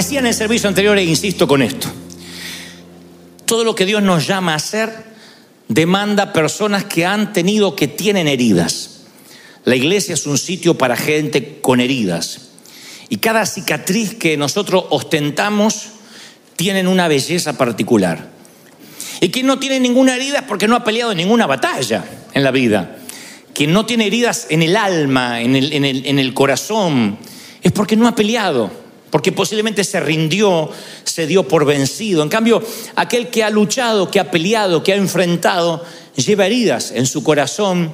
Decía en el servicio anterior e insisto con esto. Todo lo que Dios nos llama a hacer demanda personas que han tenido, que tienen heridas. La iglesia es un sitio para gente con heridas. Y cada cicatriz que nosotros ostentamos tienen una belleza particular. Y quien no tiene ninguna herida es porque no ha peleado en ninguna batalla en la vida. Quien no tiene heridas en el alma, en el, en el corazón, es porque no ha peleado porque posiblemente se rindió, se dio por vencido. En cambio, aquel que ha luchado, que ha peleado, que ha enfrentado, lleva heridas en su corazón,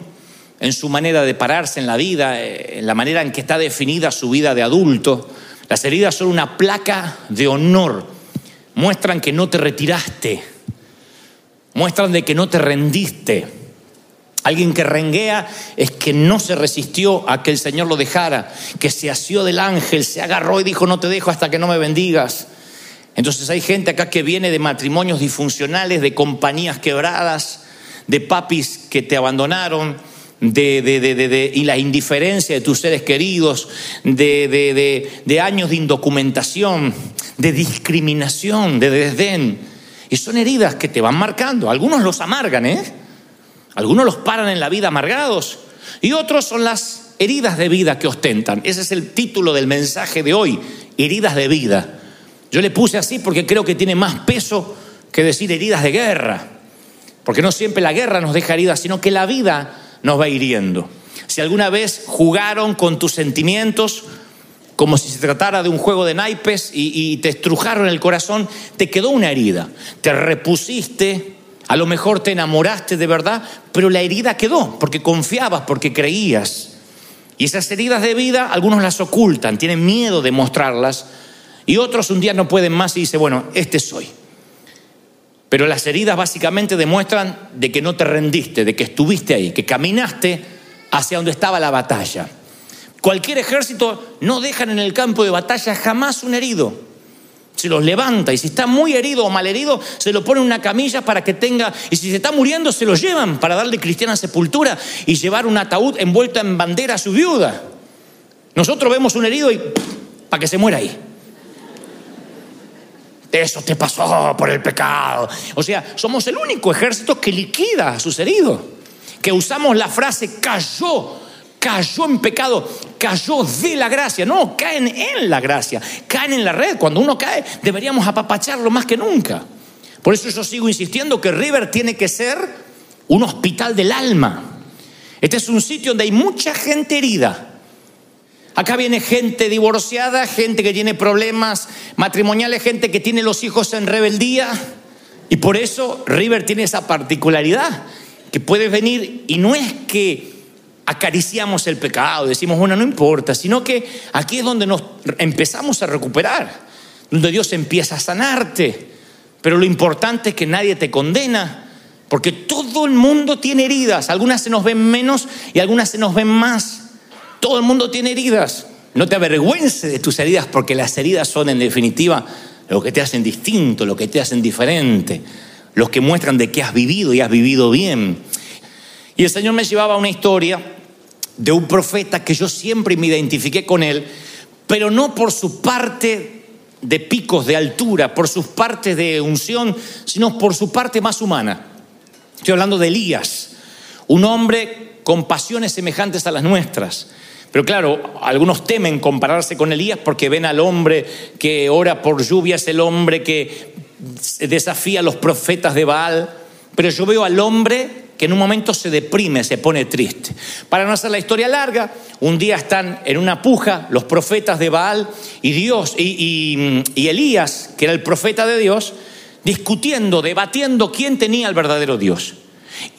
en su manera de pararse en la vida, eh, en la manera en que está definida su vida de adulto. Las heridas son una placa de honor, muestran que no te retiraste, muestran de que no te rendiste. Alguien que renguea es que no se resistió a que el Señor lo dejara, que se asió del ángel, se agarró y dijo, no te dejo hasta que no me bendigas. Entonces hay gente acá que viene de matrimonios disfuncionales, de compañías quebradas, de papis que te abandonaron, de, y la indiferencia de tus seres queridos, de años de indocumentación, de discriminación, de desdén. Y son heridas que te van marcando. Algunos los amargan, ¿eh? Algunos los paran en la vida amargados y otros son las heridas de vida que ostentan. Ese es el título del mensaje de hoy, heridas de vida. Yo le puse así porque creo que tiene más peso que decir heridas de guerra, porque no siempre la guerra nos deja heridas, sino que la vida nos va hiriendo. Si alguna vez jugaron con tus sentimientos como si se tratara de un juego de naipes y, te estrujaron el corazón, te quedó una herida, te repusiste a lo mejor te enamoraste de verdad, pero la herida quedó porque confiabas, porque creías. Y esas heridas de vida, algunos las ocultan, tienen miedo de mostrarlas, y otros un día no pueden más y dicen, bueno, este soy. Pero las heridas básicamente demuestran de que no te rendiste, de que estuviste ahí, que caminaste hacia donde estaba la batalla. Cualquier ejército no dejan en el campo de batalla jamás un herido se los levanta y si está muy herido o mal herido, se lo pone en una camilla para que tenga, y si se está muriendo, se lo llevan para darle cristiana sepultura y llevar un ataúd envuelto en bandera a su viuda. Nosotros vemos un herido y para que se muera ahí. Eso te pasó por el pecado. O sea, somos el único ejército que liquida a sus heridos, que usamos la frase cayó cayó en pecado, cayó de la gracia. No, caen en la gracia, caen en la red. Cuando uno cae, deberíamos apapacharlo más que nunca. Por eso yo sigo insistiendo que River tiene que ser un hospital del alma. Este es un sitio donde hay mucha gente herida. Acá viene gente divorciada, gente que tiene problemas matrimoniales, gente que tiene los hijos en rebeldía. Y por eso River tiene esa particularidad, que puede venir y no es que acariciamos el pecado, decimos, bueno, no importa, sino que aquí es donde nos empezamos a recuperar, donde Dios empieza a sanarte. Pero lo importante es que nadie te condena, porque todo el mundo tiene heridas, algunas se nos ven menos y algunas se nos ven más. Todo el mundo tiene heridas. No te avergüences de tus heridas, porque las heridas son en definitiva lo que te hacen distinto, lo que te hacen diferente, los que muestran de que has vivido y has vivido bien. Y el Señor me llevaba a una historia de un profeta que yo siempre me identifiqué con él, pero no por su parte de picos de altura, por sus partes de unción, sino por su parte más humana. Estoy hablando de Elías, un hombre con pasiones semejantes a las nuestras. Pero claro, algunos temen compararse con Elías porque ven al hombre que ora por lluvias, el hombre que desafía a los profetas de Baal. Pero yo veo al hombre que en un momento se deprime, se pone triste. Para no hacer la historia larga, un día están en una puja los profetas de Baal y Dios y, Elías, que era el profeta de Dios, discutiendo, debatiendo quién tenía el verdadero Dios.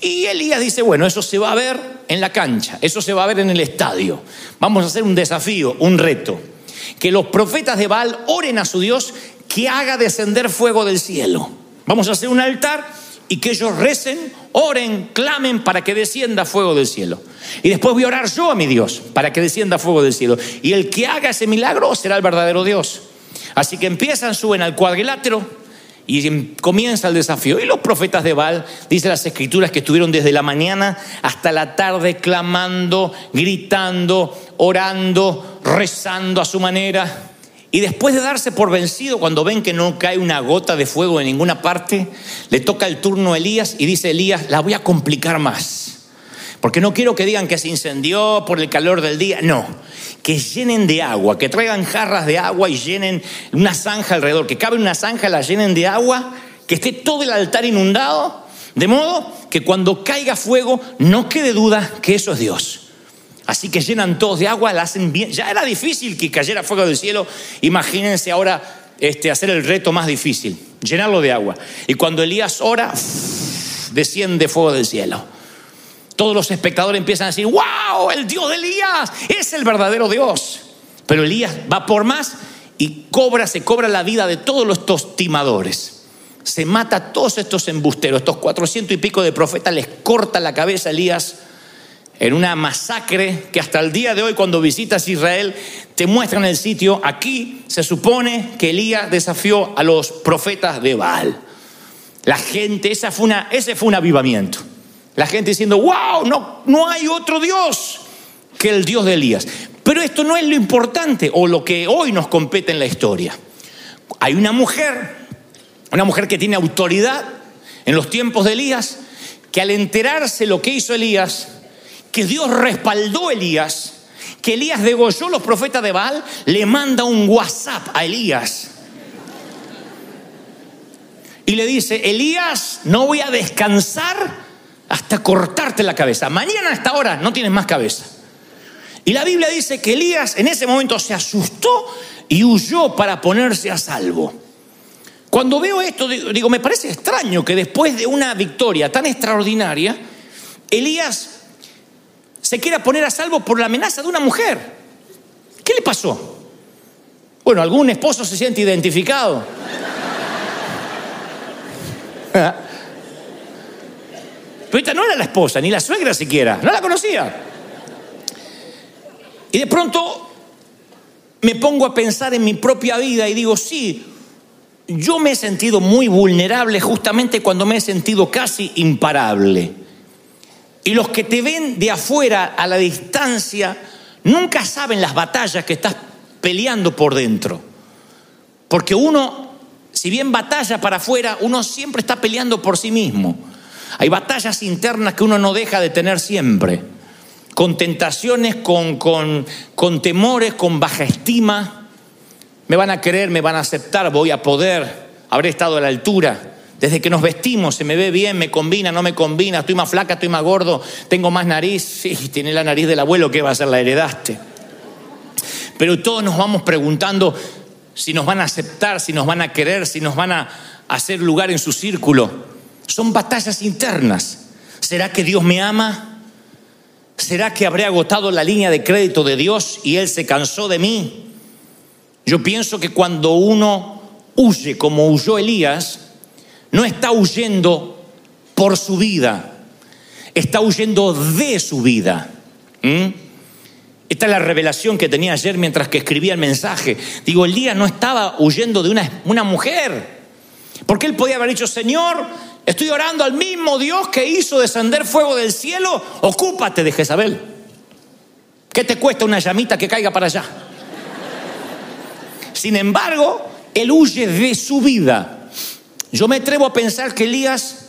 Y Elías dice, bueno, eso se va a ver en la cancha, eso se va a ver en el estadio. Vamos a hacer un desafío, un reto. Que los profetas de Baal oren a su Dios que haga descender fuego del cielo. Vamos a hacer un altar y que ellos recen, oren, clamen para que descienda fuego del cielo. Y después voy a orar yo a mi Dios para que descienda fuego del cielo. Y el que haga ese milagro será el verdadero Dios. Así que empiezan, suben al cuadrilátero y comienza el desafío. Y los profetas de Baal, dice las escrituras, que estuvieron desde la mañana hasta la tarde clamando, gritando, orando, rezando a su manera. Y después de darse por vencido, cuando ven que no cae una gota de fuego en ninguna parte, le toca el turno a Elías y dice Elías, la voy a complicar más. Porque no quiero que digan que se incendió por el calor del día. No, que llenen de agua, que traigan jarras de agua y llenen una zanja alrededor, que cabe una zanja, la llenen de agua, que esté todo el altar inundado, de modo que cuando caiga fuego no quede duda que eso es Dios. Así que llenan todos de agua, la hacen bien. Ya era difícil que cayera fuego del cielo. Imagínense ahora este, hacer el reto más difícil, llenarlo de agua. Y cuando Elías ora, desciende fuego del cielo. Todos los espectadores empiezan a decir, wow, el Dios de Elías es el verdadero Dios. Pero Elías va por más y cobra, se cobra la vida de todos estos timadores. Se mata a todos estos embusteros, estos cuatrocientos y pico de profetas, les corta la cabeza a Elías en una masacre que hasta el día de hoy cuando visitas Israel te muestran el sitio. Aquí se supone que Elías desafió a los profetas de Baal. La gente, esa fue una, ese fue un avivamiento. La gente diciendo, wow, no, no hay otro Dios que el Dios de Elías. Pero esto no es lo importante o lo que hoy nos compete en la historia. Hay una mujer, una mujer que tiene autoridad en los tiempos de Elías, que al enterarse lo que hizo Elías, que Dios respaldó a Elías, que Elías degolló los profetas de Baal, le manda un WhatsApp a Elías. Y le dice, Elías, no voy a descansar hasta cortarte la cabeza. Mañana a esta hora no tienes más cabeza. Y la Biblia dice que Elías en ese momento se asustó y huyó para ponerse a salvo. Cuando veo esto, digo, me parece extraño que después de una victoria tan extraordinaria, Elías se quiera poner a salvo por la amenaza de una mujer. ¿Qué le pasó? Bueno, algún esposo se siente identificado. Pero esta no era la esposa, ni la suegra siquiera, no la conocía. Y de pronto me pongo a pensar en mi propia vida y digo, sí, yo me he sentido muy vulnerable justamente cuando me he sentido casi imparable. Y los que te ven de afuera a la distancia nunca saben las batallas que estás peleando por dentro. Porque uno, si bien batalla para afuera, uno siempre está peleando por sí mismo. Hay batallas internas que uno no deja de tener siempre. Con tentaciones, con, con, con temores, con baja estima. Me van a querer, me van a aceptar, voy a poder, habré estado a la altura. Desde que nos vestimos, se me ve bien, me combina, no me combina, estoy más flaca, estoy más gordo, tengo más nariz. Sí, tiene la nariz del abuelo, ¿qué va a ser? La heredaste. Pero todos nos vamos preguntando si nos van a aceptar, si nos van a querer, si nos van a hacer lugar en su círculo. Son batallas internas. ¿Será que Dios me ama? ¿Será que habré agotado la línea de crédito de Dios y Él se cansó de mí? Yo pienso que cuando uno huye como huyó Elías, no está huyendo por su vida, está huyendo de su vida. ¿Mm? Esta es la revelación que tenía ayer mientras que escribía el mensaje. Digo, Elías no estaba huyendo de una, una mujer. Porque él podía haber dicho, Señor, estoy orando al mismo Dios que hizo descender fuego del cielo, ocúpate de Jezabel. ¿Qué te cuesta una llamita que caiga para allá? Sin embargo, él huye de su vida. Yo me atrevo a pensar que Elías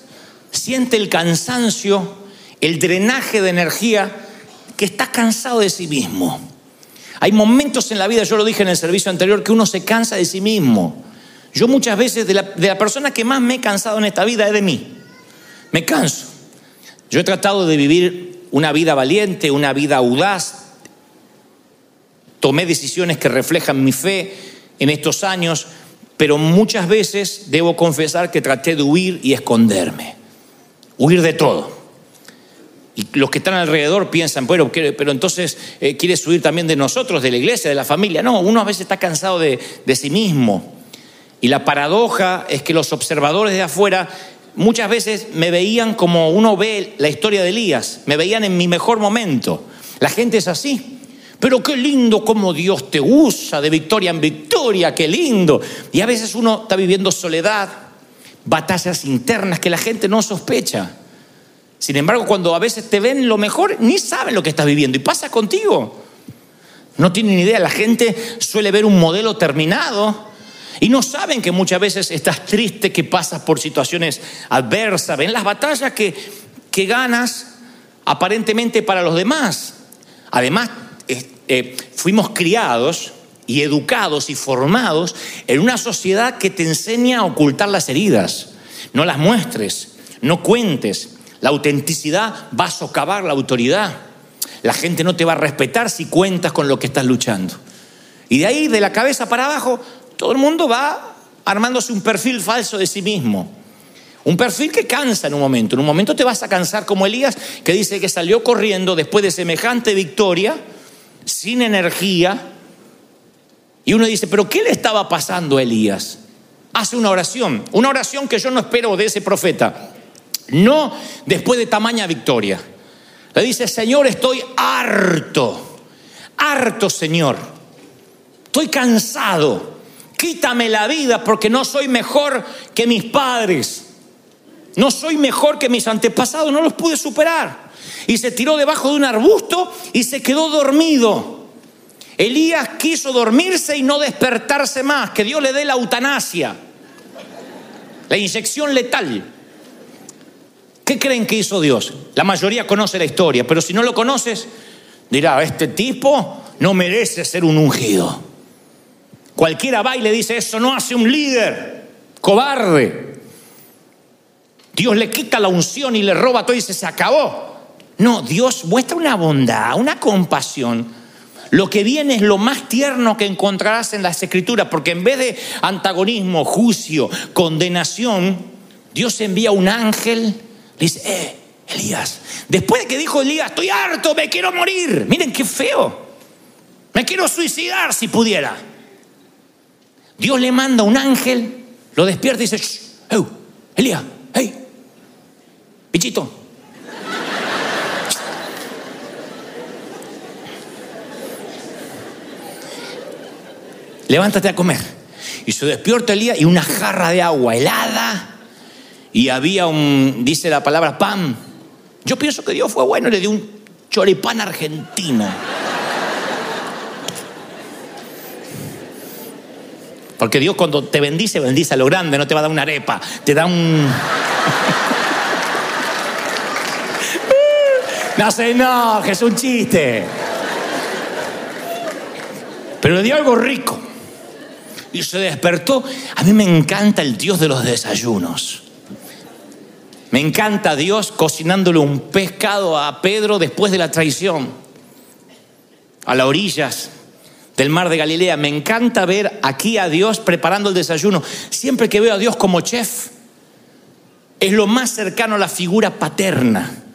siente el cansancio, el drenaje de energía, que está cansado de sí mismo. Hay momentos en la vida, yo lo dije en el servicio anterior, que uno se cansa de sí mismo. Yo muchas veces, de la, persona que más me he cansado en esta vida es de mí. Me canso. Yo he tratado de vivir una vida valiente, una vida audaz. Tomé decisiones que reflejan mi fe en estos años, pero muchas veces debo confesar que traté de huir y esconderme, huir de todo. Y los que están alrededor piensan, bueno, pero entonces eh, quieres huir también de nosotros, de la iglesia, de la familia. No, uno a veces está cansado de, de sí mismo. Y la paradoja es que los observadores de afuera muchas veces me veían como uno ve la historia de Elías, me veían en mi mejor momento. La gente es así. Pero qué lindo como Dios te usa de victoria en victoria, qué lindo. Y a veces uno está viviendo soledad, batallas internas que la gente no sospecha. Sin embargo, cuando a veces te ven lo mejor, ni saben lo que estás viviendo. Y pasa contigo. No tienen idea, la gente suele ver un modelo terminado y no saben que muchas veces estás triste, que pasas por situaciones adversas, ven las batallas que, que ganas aparentemente para los demás. Además, eh, fuimos criados y educados y formados en una sociedad que te enseña a ocultar las heridas. No las muestres, no cuentes. La autenticidad va a socavar la autoridad. La gente no te va a respetar si cuentas con lo que estás luchando. Y de ahí, de la cabeza para abajo, todo el mundo va armándose un perfil falso de sí mismo. Un perfil que cansa en un momento. En un momento te vas a cansar como Elías, que dice que salió corriendo después de semejante victoria, sin energía. Y uno dice, pero ¿qué le estaba pasando a Elías? Hace una oración, una oración que yo no espero de ese profeta. No después de tamaña victoria. Le dice, Señor, estoy harto, harto, Señor. Estoy cansado. Quítame la vida porque no soy mejor que mis padres. No soy mejor que mis antepasados, no los pude superar. Y se tiró debajo de un arbusto y se quedó dormido. Elías quiso dormirse y no despertarse más, que Dios le dé la eutanasia, la inyección letal. ¿Qué creen que hizo Dios? La mayoría conoce la historia, pero si no lo conoces, dirá, este tipo no merece ser un ungido. Cualquiera va y le dice, eso no hace un líder, cobarde. Dios le quita la unción y le roba todo y dice, se acabó. No, Dios muestra una bondad, una compasión. Lo que viene es lo más tierno que encontrarás en las escrituras, porque en vez de antagonismo, juicio, condenación, Dios envía un ángel dice, eh, Elías, después de que dijo Elías, estoy harto, me quiero morir. Miren qué feo. Me quiero suicidar si pudiera. Dios le manda un ángel, lo despierta y dice, hey, Elías, hey, pichito. Levántate a comer. Y se despierta Elías y una jarra de agua helada y había un, dice la palabra, pan. Yo pienso que Dios fue bueno le dio un choripán argentino. Porque Dios cuando te bendice, bendice a lo grande, no te va a dar una arepa, te da un... no sé, no, es un chiste. Pero le dio algo rico. Y se despertó. A mí me encanta el Dios de los desayunos. Me encanta Dios cocinándole un pescado a Pedro después de la traición, a las orillas del mar de Galilea. Me encanta ver aquí a Dios preparando el desayuno. Siempre que veo a Dios como chef, es lo más cercano a la figura paterna.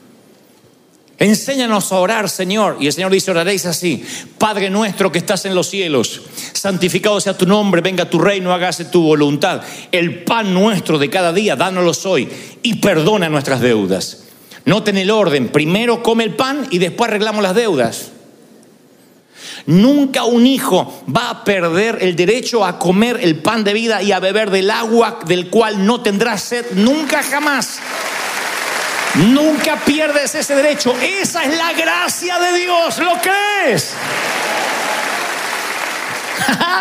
Enséñanos a orar, Señor. Y el Señor dice, oraréis así. Padre nuestro que estás en los cielos, santificado sea tu nombre, venga tu reino, hágase tu voluntad. El pan nuestro de cada día, dánoslo hoy y perdona nuestras deudas. Noten el orden, primero come el pan y después arreglamos las deudas. Nunca un hijo va a perder el derecho a comer el pan de vida y a beber del agua del cual no tendrá sed nunca jamás. Nunca pierdes ese derecho. Esa es la gracia de Dios. ¿Lo crees?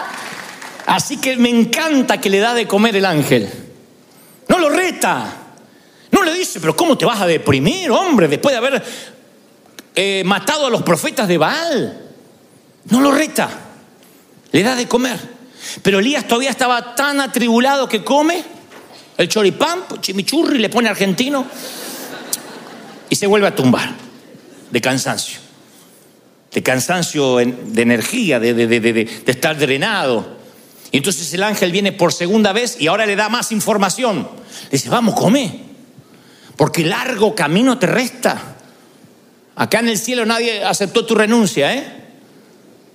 Así que me encanta que le da de comer el ángel. No lo reta. No le dice, pero ¿cómo te vas a deprimir, hombre, después de haber eh, matado a los profetas de Baal? No lo reta. Le da de comer. Pero Elías todavía estaba tan atribulado que come el choripán, chimichurri, le pone argentino se vuelve a tumbar de cansancio, de cansancio de energía, de, estar drenado. Y entonces el ángel viene por segunda vez y ahora le da más información. Le dice, vamos, come, porque largo camino te resta. Acá en el cielo nadie aceptó tu renuncia, ¿eh?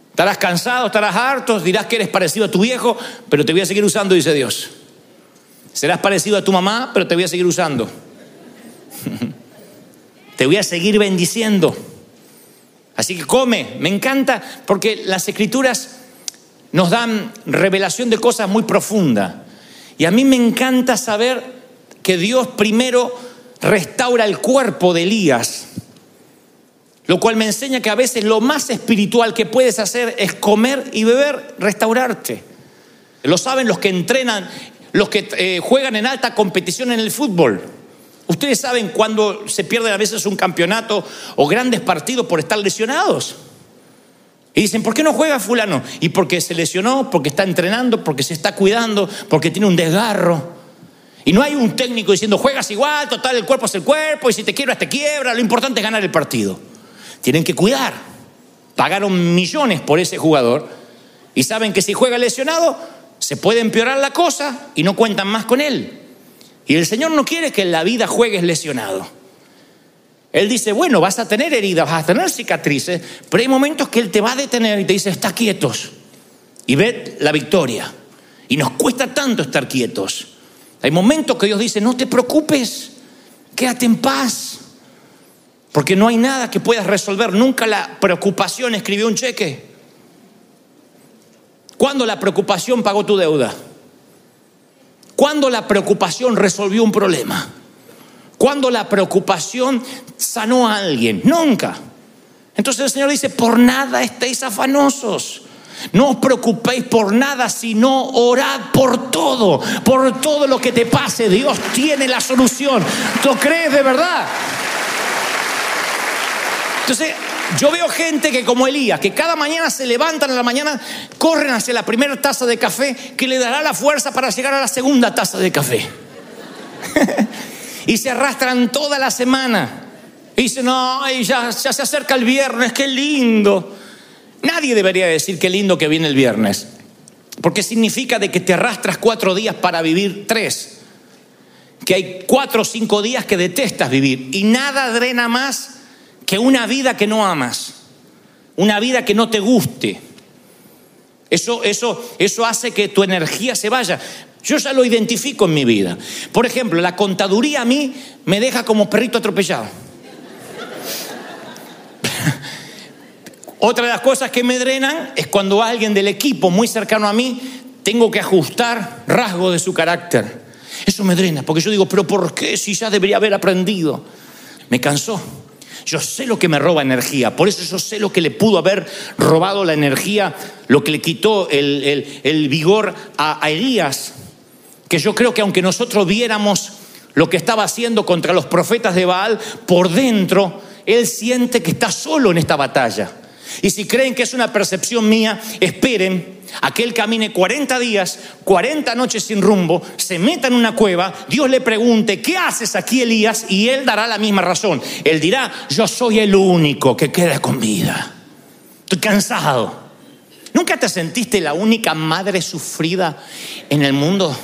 Estarás cansado, estarás harto, dirás que eres parecido a tu viejo, pero te voy a seguir usando, dice Dios. Serás parecido a tu mamá, pero te voy a seguir usando. te voy a seguir bendiciendo. Así que come, me encanta porque las escrituras nos dan revelación de cosas muy profundas. Y a mí me encanta saber que Dios primero restaura el cuerpo de Elías. Lo cual me enseña que a veces lo más espiritual que puedes hacer es comer y beber, restaurarte. Lo saben los que entrenan, los que eh, juegan en alta competición en el fútbol. Ustedes saben cuando se pierde a veces un campeonato o grandes partidos por estar lesionados. Y dicen, ¿por qué no juega fulano? Y porque se lesionó, porque está entrenando, porque se está cuidando, porque tiene un desgarro. Y no hay un técnico diciendo, juegas igual, total, el cuerpo es el cuerpo, y si te quiebras, te quiebra, lo importante es ganar el partido. Tienen que cuidar. Pagaron millones por ese jugador y saben que si juega lesionado, se puede empeorar la cosa y no cuentan más con él. Y el Señor no quiere que en la vida juegues lesionado. Él dice, bueno, vas a tener heridas, vas a tener cicatrices, pero hay momentos que Él te va a detener y te dice, está quietos. Y ve la victoria. Y nos cuesta tanto estar quietos. Hay momentos que Dios dice, no te preocupes, quédate en paz. Porque no hay nada que puedas resolver. Nunca la preocupación escribió un cheque. ¿Cuándo la preocupación pagó tu deuda? ¿Cuándo la preocupación resolvió un problema? ¿Cuándo la preocupación sanó a alguien? Nunca. Entonces el Señor dice, por nada estéis afanosos. No os preocupéis por nada, sino orad por todo, por todo lo que te pase. Dios tiene la solución. ¿Lo crees de verdad? Entonces, yo veo gente que como Elías, que cada mañana se levantan a la mañana, corren hacia la primera taza de café que le dará la fuerza para llegar a la segunda taza de café. y se arrastran toda la semana. Y dicen, no, ya, ya se acerca el viernes, qué lindo. Nadie debería decir qué lindo que viene el viernes, porque significa de que te arrastras cuatro días para vivir tres, que hay cuatro o cinco días que detestas vivir y nada drena más que una vida que no amas, una vida que no te guste. Eso, eso, eso hace que tu energía se vaya. Yo ya lo identifico en mi vida. Por ejemplo, la contaduría a mí me deja como perrito atropellado. Otra de las cosas que me drenan es cuando alguien del equipo muy cercano a mí tengo que ajustar rasgos de su carácter. Eso me drena, porque yo digo, pero ¿por qué si ya debería haber aprendido? Me cansó. Yo sé lo que me roba energía, por eso yo sé lo que le pudo haber robado la energía, lo que le quitó el, vigor a, a Elías, que yo creo que aunque nosotros viéramos lo que estaba haciendo contra los profetas de Baal, por dentro él siente que está solo en esta batalla. Y si creen que es una percepción mía, esperen a que él camine 40 días, 40 noches sin rumbo, se meta en una cueva, Dios le pregunte, ¿qué haces aquí Elías? Y él dará la misma razón. Él dirá, yo soy el único que queda con vida. Estoy cansado. ¿Nunca te sentiste la única madre sufrida en el mundo?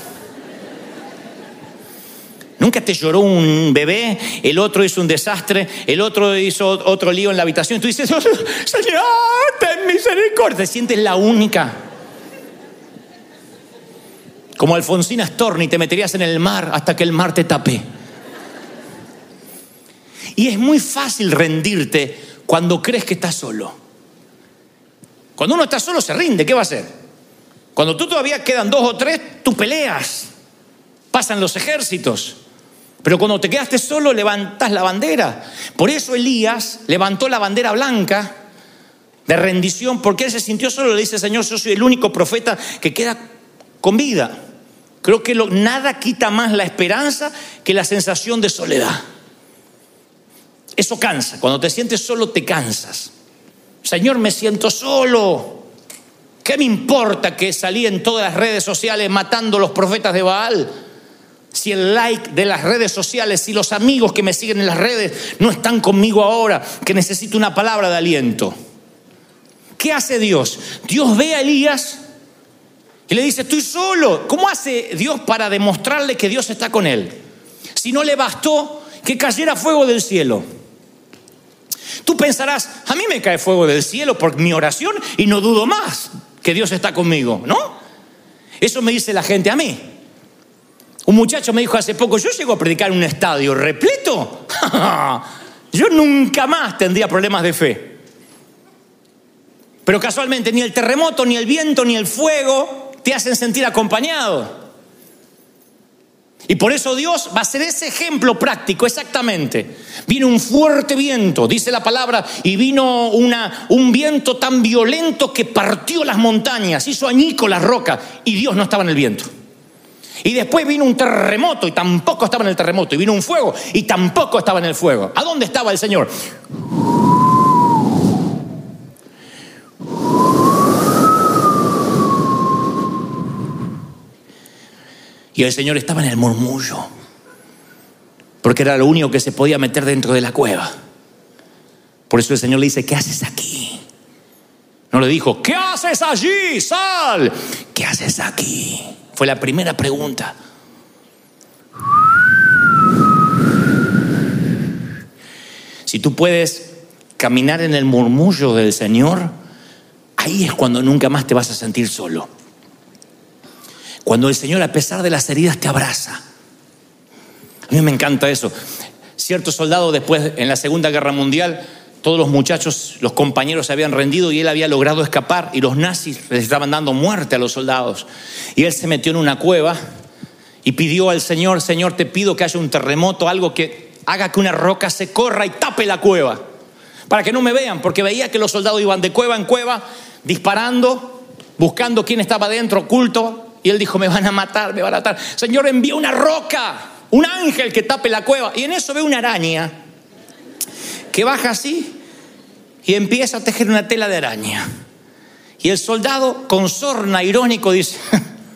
Nunca te lloró un bebé, el otro hizo un desastre, el otro hizo otro lío en la habitación. Tú dices, Señor, ten misericordia. Te sientes la única. Como Alfonsina Storni, te meterías en el mar hasta que el mar te tape. Y es muy fácil rendirte cuando crees que estás solo. Cuando uno está solo se rinde, ¿qué va a hacer? Cuando tú todavía quedan dos o tres, tú peleas. Pasan los ejércitos. Pero cuando te quedaste solo, levantas la bandera. Por eso Elías levantó la bandera blanca de rendición, porque él se sintió solo. Le dice, Señor, yo soy el único profeta que queda con vida. Creo que nada quita más la esperanza que la sensación de soledad. Eso cansa. Cuando te sientes solo, te cansas. Señor, me siento solo. ¿Qué me importa que salí en todas las redes sociales matando a los profetas de Baal? si el like de las redes sociales, si los amigos que me siguen en las redes no están conmigo ahora, que necesito una palabra de aliento. ¿Qué hace Dios? Dios ve a Elías y le dice, estoy solo. ¿Cómo hace Dios para demostrarle que Dios está con él? Si no le bastó que cayera fuego del cielo. Tú pensarás, a mí me cae fuego del cielo por mi oración y no dudo más que Dios está conmigo, ¿no? Eso me dice la gente a mí. Un muchacho me dijo hace poco, yo llego a predicar en un estadio repleto. yo nunca más tendría problemas de fe. Pero casualmente ni el terremoto, ni el viento, ni el fuego te hacen sentir acompañado. Y por eso Dios va a ser ese ejemplo práctico, exactamente. Vino un fuerte viento, dice la palabra, y vino una, un viento tan violento que partió las montañas, hizo añico las rocas, y Dios no estaba en el viento. Y después vino un terremoto y tampoco estaba en el terremoto. Y vino un fuego y tampoco estaba en el fuego. ¿A dónde estaba el Señor? Y el Señor estaba en el murmullo, porque era lo único que se podía meter dentro de la cueva. Por eso el Señor le dice, ¿qué haces aquí? No le dijo, ¿qué haces allí? Sal. ¿Qué haces aquí? Fue la primera pregunta. Si tú puedes caminar en el murmullo del Señor, ahí es cuando nunca más te vas a sentir solo. Cuando el Señor, a pesar de las heridas, te abraza. A mí me encanta eso. Cierto soldado después, en la Segunda Guerra Mundial, todos los muchachos, los compañeros se habían rendido y él había logrado escapar y los nazis les estaban dando muerte a los soldados. Y él se metió en una cueva y pidió al Señor, Señor, te pido que haya un terremoto, algo que haga que una roca se corra y tape la cueva, para que no me vean, porque veía que los soldados iban de cueva en cueva disparando, buscando quién estaba dentro, oculto, y él dijo, me van a matar, me van a matar. Señor, envía una roca, un ángel que tape la cueva. Y en eso ve una araña que baja así y empieza a tejer una tela de araña. Y el soldado con sorna irónico dice,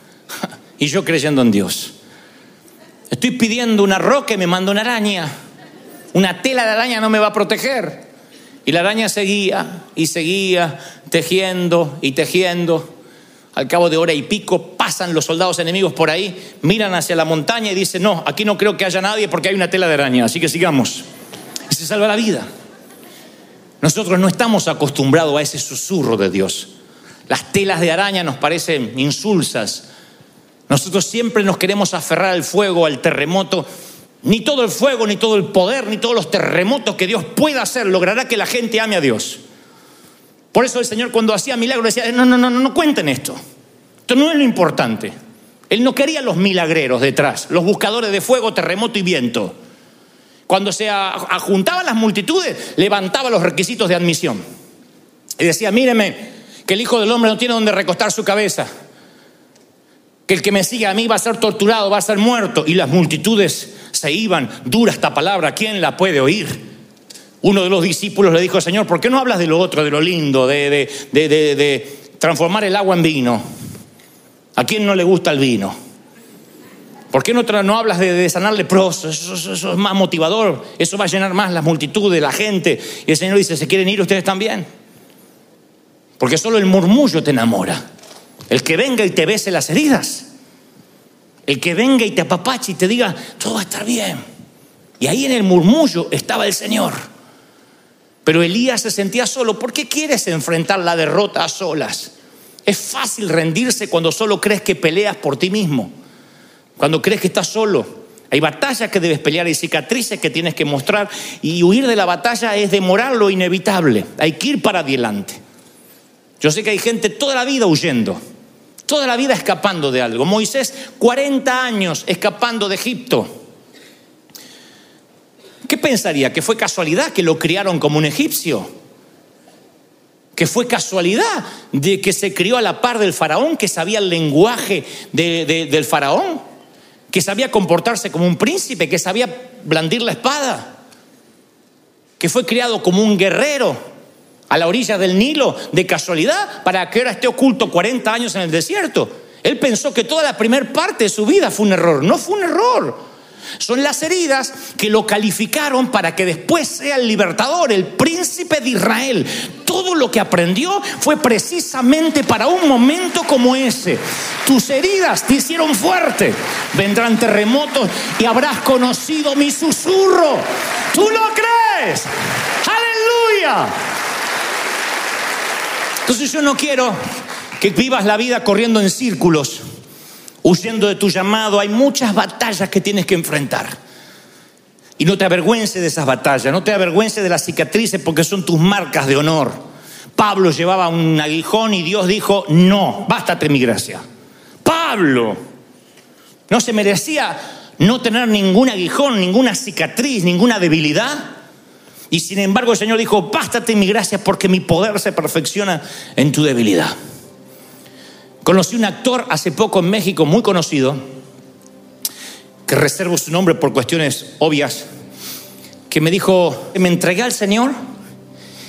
y yo creyendo en Dios, estoy pidiendo una roca y me manda una araña. Una tela de araña no me va a proteger. Y la araña seguía y seguía tejiendo y tejiendo. Al cabo de hora y pico pasan los soldados enemigos por ahí, miran hacia la montaña y dicen, no, aquí no creo que haya nadie porque hay una tela de araña, así que sigamos. Se salva la vida. Nosotros no estamos acostumbrados a ese susurro de Dios. Las telas de araña nos parecen insulsas. Nosotros siempre nos queremos aferrar al fuego, al terremoto. Ni todo el fuego, ni todo el poder, ni todos los terremotos que Dios pueda hacer logrará que la gente ame a Dios. Por eso el Señor cuando hacía milagros decía, no, no, no, no cuenten esto. Esto no es lo importante. Él no quería los milagreros detrás, los buscadores de fuego, terremoto y viento. Cuando se juntaban las multitudes, levantaba los requisitos de admisión. Y decía, míreme, que el Hijo del Hombre no tiene donde recostar su cabeza. Que el que me siga a mí va a ser torturado, va a ser muerto. Y las multitudes se iban. Dura esta palabra, ¿quién la puede oír? Uno de los discípulos le dijo, Señor, ¿por qué no hablas de lo otro, de lo lindo, de, de, transformar el agua en vino? ¿A quién no le gusta el vino? ¿Por qué no, no hablas de, sanar leprosos? Eso, eso, es más motivador, eso va a llenar más las multitudes, la gente. Y el Señor dice, ¿se quieren ir ustedes también? Porque solo el murmullo te enamora. El que venga y te bese las heridas. El que venga y te apapache y te diga, todo va a estar bien. Y ahí en el murmullo estaba el Señor. Pero Elías se sentía solo. ¿Por qué quieres enfrentar la derrota a solas? Es fácil rendirse cuando solo crees que peleas por ti mismo. Cuando crees que estás solo. Hay batallas que debes pelear, hay cicatrices que tienes que mostrar y huir de la batalla es demorar lo inevitable. Hay que ir para adelante. Yo sé que hay gente toda la vida huyendo, toda la vida escapando de algo. Moisés, 40 años escapando de Egipto. ¿Qué pensaría? ¿Que fue casualidad que lo criaron como un egipcio? ¿Que fue casualidad de que se crió a la par del faraón, que sabía el lenguaje del faraón? ¿Que sabía comportarse como un príncipe, que sabía blandir la espada? ¿Que fue criado como un guerrero a la orilla del Nilo de casualidad para que ahora esté oculto 40 años en el desierto? Él pensó que toda la primera parte de su vida fue un error. No fue un error. Son las heridas que lo calificaron para que después sea el libertador, el príncipe de Israel. Todo lo que aprendió fue precisamente para un momento como ese. Tus heridas te hicieron fuerte. Vendrán terremotos y habrás conocido mi susurro. ¿Tú lo crees? Aleluya. Entonces yo no quiero que vivas la vida corriendo en círculos huyendo de tu llamado. Hay muchas batallas que tienes que enfrentar. Y no te avergüences de esas batallas, no te avergüences de las cicatrices porque son tus marcas de honor. Pablo llevaba un aguijón y Dios dijo, no, bástate mi gracia. Pablo no se merecía no tener ningún aguijón, ninguna cicatriz, ninguna debilidad. Y sin embargo el Señor dijo, bástate mi gracia porque mi poder se perfecciona en tu debilidad. Conocí un actor hace poco en México muy conocido, que reservo su nombre por cuestiones obvias, que me dijo, me entregué al Señor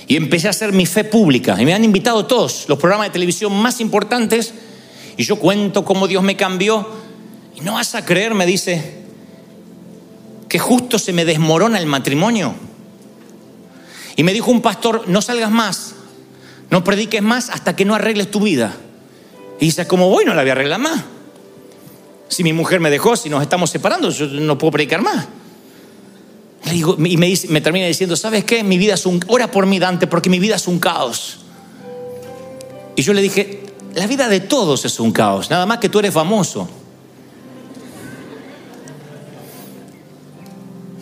y empecé a hacer mi fe pública. Y me han invitado todos los programas de televisión más importantes y yo cuento cómo Dios me cambió. Y no vas a creer, me dice, que justo se me desmorona el matrimonio. Y me dijo un pastor, no salgas más, no prediques más hasta que no arregles tu vida. Y dice, ¿cómo voy? No la voy a arreglar más. Si mi mujer me dejó, si nos estamos separando, yo no puedo predicar más. y me, dice, me termina diciendo, ¿sabes qué? Mi vida es un... Ora por mí, Dante, porque mi vida es un caos. Y yo le dije, la vida de todos es un caos, nada más que tú eres famoso.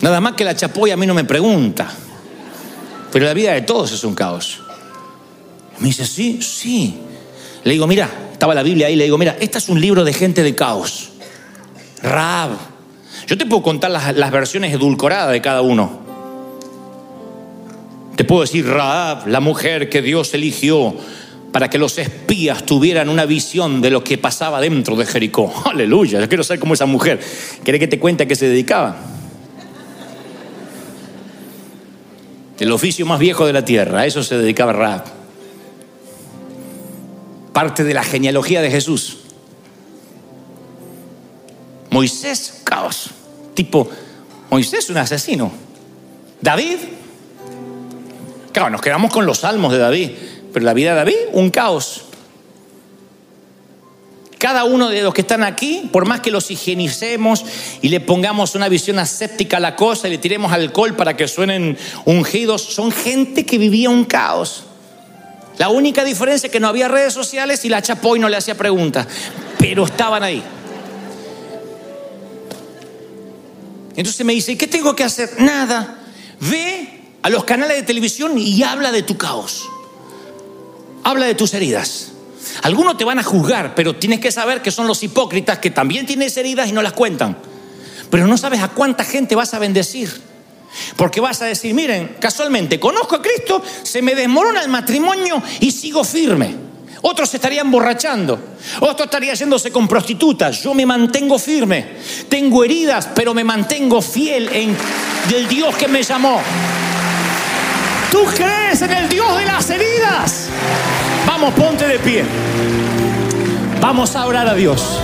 Nada más que la chapoya a mí no me pregunta. Pero la vida de todos es un caos. Me dice, sí, sí. Le digo, mira, estaba la Biblia ahí, le digo, mira, este es un libro de gente de caos. Rab. Yo te puedo contar las, versiones edulcoradas de cada uno. Te puedo decir, Raab, la mujer que Dios eligió para que los espías tuvieran una visión de lo que pasaba dentro de Jericó. Aleluya, yo quiero saber cómo esa mujer. ¿Quiere que te cuente a qué se dedicaba? El oficio más viejo de la tierra, a eso se dedicaba Raab. Parte de la genealogía de Jesús. Moisés, caos. Tipo, Moisés un asesino. David, claro, nos quedamos con los salmos de David. Pero la vida de David, un caos. Cada uno de los que están aquí, por más que los higienicemos y le pongamos una visión aséptica a la cosa y le tiremos alcohol para que suenen ungidos, son gente que vivía un caos. La única diferencia es que no había redes sociales y la chapoy no le hacía preguntas, pero estaban ahí. Entonces me dice, ¿qué tengo que hacer? Nada. Ve a los canales de televisión y habla de tu caos habla de tus heridas. Algunos te van a juzgar, pero tienes que saber que son los hipócritas que también tienes heridas y no las cuentan. Pero no sabes a cuánta gente vas a bendecir. Porque vas a decir, miren, casualmente, conozco a Cristo, se me desmorona el matrimonio y sigo firme. Otros estarían borrachando, otro estaría yéndose con prostitutas. Yo me mantengo firme. Tengo heridas, pero me mantengo fiel en el Dios que me llamó. ¿Tú crees en el Dios de las heridas? Vamos, ponte de pie. Vamos a orar a Dios.